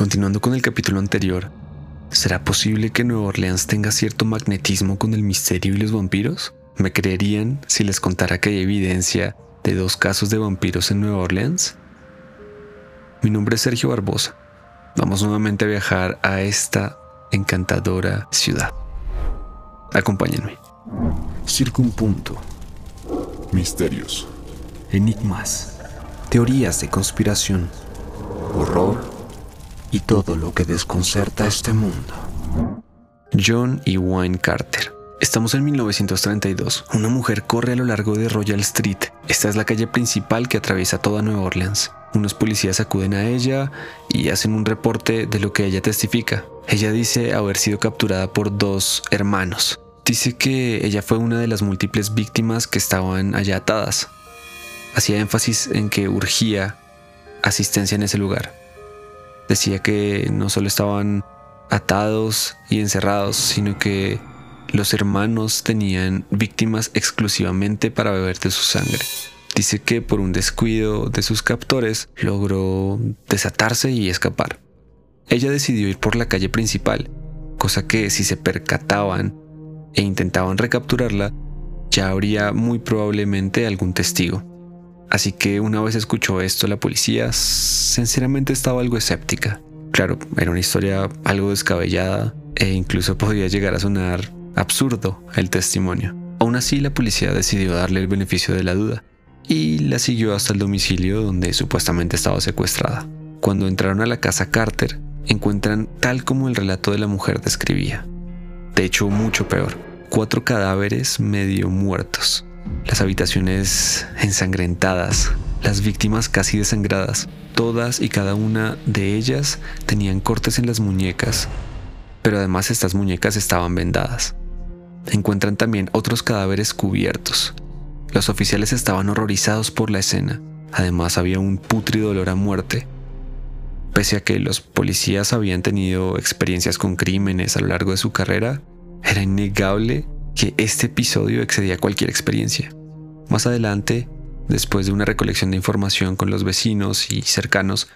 Continuando con el capítulo anterior, ¿será posible que Nueva Orleans tenga cierto magnetismo con el misterio y los vampiros? ¿Me creerían si les contara que hay evidencia de dos casos de vampiros en Nueva Orleans? Mi nombre es Sergio Barbosa. Vamos nuevamente a viajar a esta encantadora ciudad. Acompáñenme. Circunpunto. Misterios. Enigmas. Teorías de conspiración. Horror. Y todo lo que desconcerta este mundo. John y Wayne Carter. Estamos en 1932. Una mujer corre a lo largo de Royal Street. Esta es la calle principal que atraviesa toda Nueva Orleans. Unos policías acuden a ella y hacen un reporte de lo que ella testifica. Ella dice haber sido capturada por dos hermanos. Dice que ella fue una de las múltiples víctimas que estaban allá atadas. Hacía énfasis en que urgía asistencia en ese lugar. Decía que no solo estaban atados y encerrados, sino que los hermanos tenían víctimas exclusivamente para beber de su sangre. Dice que por un descuido de sus captores logró desatarse y escapar. Ella decidió ir por la calle principal, cosa que si se percataban e intentaban recapturarla, ya habría muy probablemente algún testigo. Así que una vez escuchó esto la policía, sinceramente estaba algo escéptica. Claro, era una historia algo descabellada e incluso podía llegar a sonar absurdo el testimonio. Aún así, la policía decidió darle el beneficio de la duda y la siguió hasta el domicilio donde supuestamente estaba secuestrada. Cuando entraron a la casa Carter, encuentran tal como el relato de la mujer describía. De hecho, mucho peor. Cuatro cadáveres medio muertos. Las habitaciones ensangrentadas. Las víctimas casi desangradas. Todas y cada una de ellas tenían cortes en las muñecas. Pero además estas muñecas estaban vendadas. Encuentran también otros cadáveres cubiertos, los oficiales estaban horrorizados por la escena. Además había un putrido olor a muerte. Pese a que los policías habían tenido experiencias con crímenes a lo largo de su carrera, era innegable que este episodio excedía cualquier experiencia. Más adelante, después de una recolección de información con los vecinos y cercanos,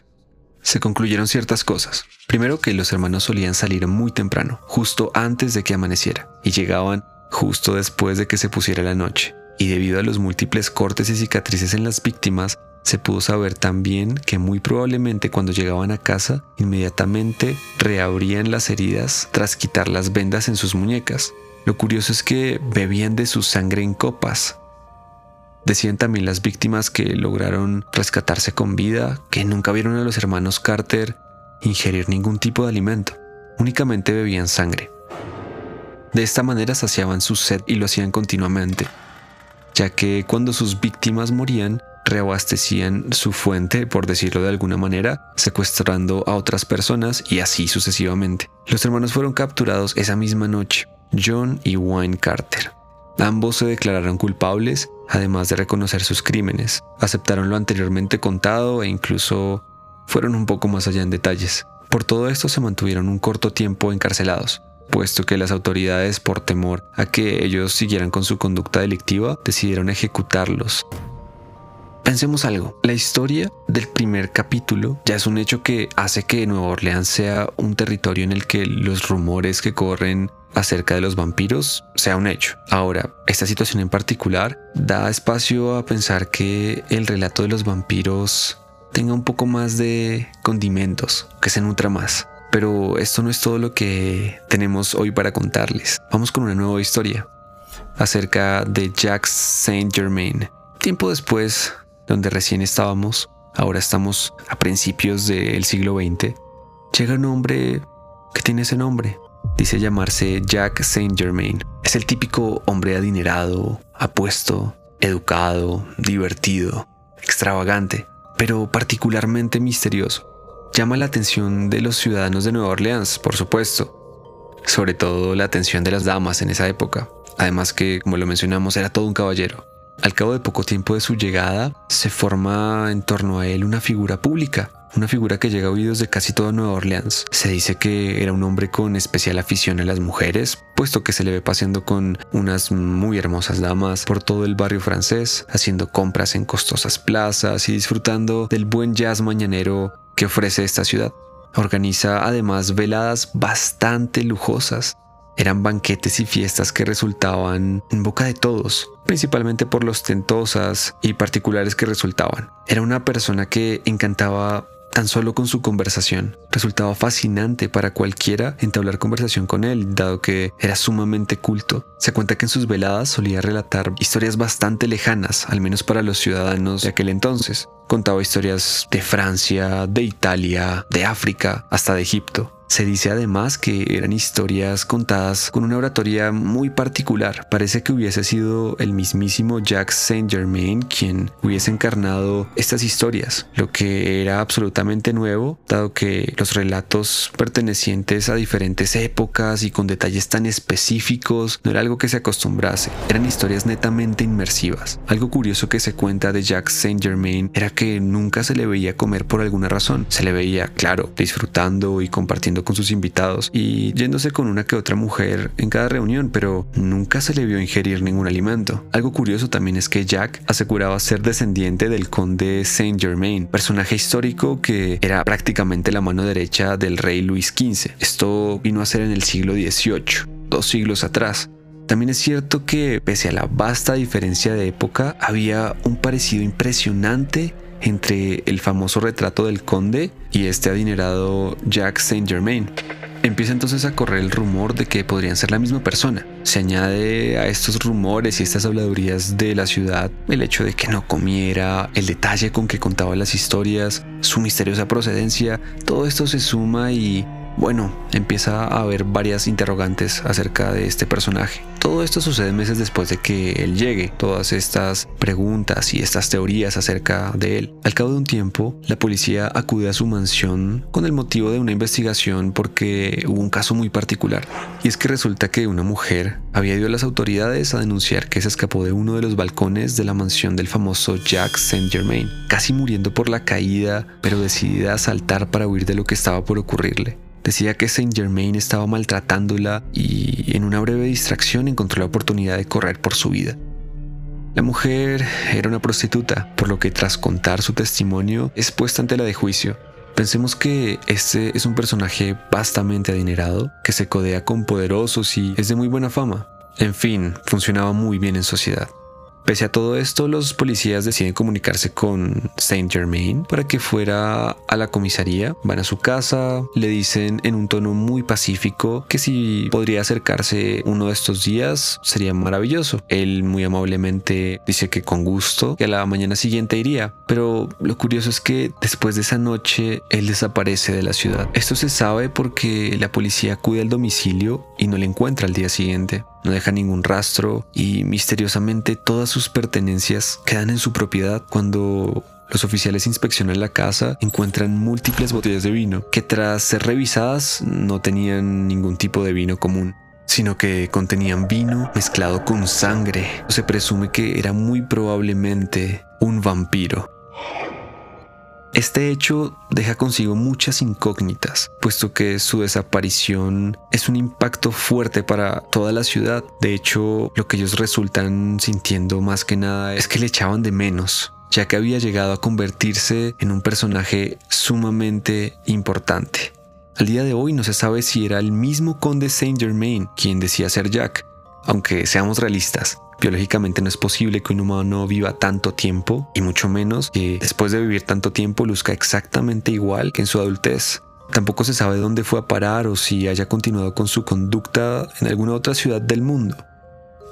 se concluyeron ciertas cosas. Primero que los hermanos solían salir muy temprano, justo antes de que amaneciera, y llegaban justo después de que se pusiera la noche y debido a los múltiples cortes y cicatrices en las víctimas, se pudo saber también que muy probablemente cuando llegaban a casa, inmediatamente reabrían las heridas tras quitar las vendas en sus muñecas. Lo curioso es que bebían de su sangre en copas. Decían también las víctimas que lograron rescatarse con vida, que nunca vieron a los hermanos Carter ingerir ningún tipo de alimento, únicamente bebían sangre. De esta manera saciaban su sed y lo hacían continuamente, ya que cuando sus víctimas morían, reabastecían su fuente, por decirlo de alguna manera, secuestrando a otras personas y así sucesivamente. Los hermanos fueron capturados esa misma noche, John y Wayne Carter. Ambos se declararon culpables, además de reconocer sus crímenes, aceptaron lo anteriormente contado e incluso fueron un poco más allá en detalles. Por todo esto se mantuvieron un corto tiempo encarcelados, puesto que las autoridades, por temor a que ellos siguieran con su conducta delictiva, decidieron ejecutarlos. Pensemos algo, la historia del primer capítulo ya es un hecho que hace que Nueva Orleans sea un territorio en el que los rumores que corren acerca de los vampiros sea un hecho. Ahora, esta situación en particular da espacio a pensar que el relato de los vampiros tenga un poco más de condimentos, que se nutra más. Pero esto no es todo lo que tenemos hoy para contarles. Vamos con una nueva historia acerca de Jacques Saint Germain. Tiempo después, donde recién estábamos, ahora estamos a principios del siglo XX, llega un hombre que tiene ese nombre. Dice llamarse Jack Saint Germain. Es el típico hombre adinerado, apuesto, educado, divertido, extravagante, pero particularmente misterioso llama la atención de los ciudadanos de Nueva Orleans, por supuesto, sobre todo la atención de las damas en esa época, además que, como lo mencionamos, era todo un caballero. Al cabo de poco tiempo de su llegada, se forma en torno a él una figura pública, una figura que llega a oídos de casi toda Nueva Orleans. Se dice que era un hombre con especial afición a las mujeres, puesto que se le ve paseando con unas muy hermosas damas por todo el barrio francés, haciendo compras en costosas plazas y disfrutando del buen jazz mañanero que ofrece esta ciudad. Organiza además veladas bastante lujosas. Eran banquetes y fiestas que resultaban en boca de todos, principalmente por los tentosas y particulares que resultaban. Era una persona que encantaba tan solo con su conversación. Resultaba fascinante para cualquiera entablar conversación con él, dado que era sumamente culto. Se cuenta que en sus veladas solía relatar historias bastante lejanas, al menos para los ciudadanos de aquel entonces. Contaba historias de Francia, de Italia, de África, hasta de Egipto. Se dice además que eran historias contadas con una oratoria muy particular. Parece que hubiese sido el mismísimo Jacques Saint Germain quien hubiese encarnado estas historias, lo que era absolutamente nuevo, dado que los relatos pertenecientes a diferentes épocas y con detalles tan específicos no era algo que se acostumbrase, eran historias netamente inmersivas. Algo curioso que se cuenta de Jacques Saint Germain era que nunca se le veía comer por alguna razón, se le veía, claro, disfrutando y compartiendo con sus invitados y yéndose con una que otra mujer en cada reunión, pero nunca se le vio ingerir ningún alimento. Algo curioso también es que Jack aseguraba ser descendiente del conde Saint Germain, personaje histórico que era prácticamente la mano derecha del rey Luis XV. Esto vino a ser en el siglo XVIII, dos siglos atrás. También es cierto que, pese a la vasta diferencia de época, había un parecido impresionante entre el famoso retrato del conde y este adinerado Jack Saint Germain. Empieza entonces a correr el rumor de que podrían ser la misma persona. Se añade a estos rumores y estas habladurías de la ciudad el hecho de que no comiera, el detalle con que contaba las historias, su misteriosa procedencia, todo esto se suma y bueno, empieza a haber varias interrogantes acerca de este personaje. Todo esto sucede meses después de que él llegue, todas estas preguntas y estas teorías acerca de él. Al cabo de un tiempo, la policía acude a su mansión con el motivo de una investigación porque hubo un caso muy particular. Y es que resulta que una mujer había ido a las autoridades a denunciar que se escapó de uno de los balcones de la mansión del famoso Jack Saint Germain, casi muriendo por la caída, pero decidida a saltar para huir de lo que estaba por ocurrirle. Decía que Saint Germain estaba maltratándola y en una breve distracción encontró la oportunidad de correr por su vida. La mujer era una prostituta, por lo que tras contar su testimonio es puesta ante la de juicio. Pensemos que este es un personaje vastamente adinerado, que se codea con poderosos y es de muy buena fama. En fin, funcionaba muy bien en sociedad. Pese a todo esto, los policías deciden comunicarse con Saint Germain para que fuera a la comisaría. Van a su casa, le dicen en un tono muy pacífico que si podría acercarse uno de estos días sería maravilloso. Él muy amablemente dice que con gusto, que a la mañana siguiente iría. Pero lo curioso es que después de esa noche él desaparece de la ciudad. Esto se sabe porque la policía acude al domicilio y no le encuentra al día siguiente no deja ningún rastro y misteriosamente todas sus pertenencias quedan en su propiedad cuando los oficiales inspeccionan la casa, encuentran múltiples botellas de vino que tras ser revisadas no tenían ningún tipo de vino común sino que contenían vino mezclado con sangre. Se presume que era muy probablemente un vampiro. Este hecho deja consigo muchas incógnitas, puesto que su desaparición es un impacto fuerte para toda la ciudad. De hecho, lo que ellos resultan sintiendo más que nada es que le echaban de menos, ya que había llegado a convertirse en un personaje sumamente importante. Al día de hoy no se sabe si era el mismo conde Saint Germain quien decía ser Jack, aunque seamos realistas, Biológicamente no es posible que un humano viva tanto tiempo y mucho menos que después de vivir tanto tiempo luzca exactamente igual que en su adultez. Tampoco se sabe dónde fue a parar o si haya continuado con su conducta en alguna otra ciudad del mundo.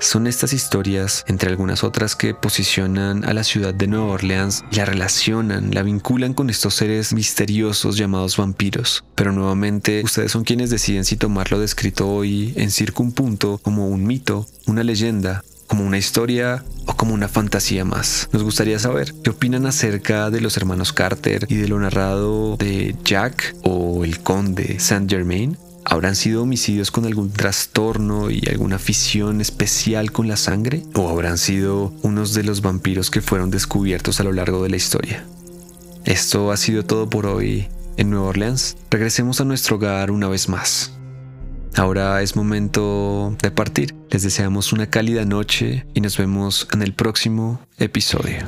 Son estas historias, entre algunas otras, que posicionan a la ciudad de Nueva Orleans la relacionan, la vinculan con estos seres misteriosos llamados vampiros. Pero nuevamente, ustedes son quienes deciden si tomarlo descrito hoy en Circunpunto como un mito, una leyenda como una historia o como una fantasía más. Nos gustaría saber qué opinan acerca de los hermanos Carter y de lo narrado de Jack o el conde Saint Germain. ¿Habrán sido homicidios con algún trastorno y alguna afición especial con la sangre? ¿O habrán sido unos de los vampiros que fueron descubiertos a lo largo de la historia? Esto ha sido todo por hoy en Nueva Orleans. Regresemos a nuestro hogar una vez más. Ahora es momento de partir. Les deseamos una cálida noche y nos vemos en el próximo episodio.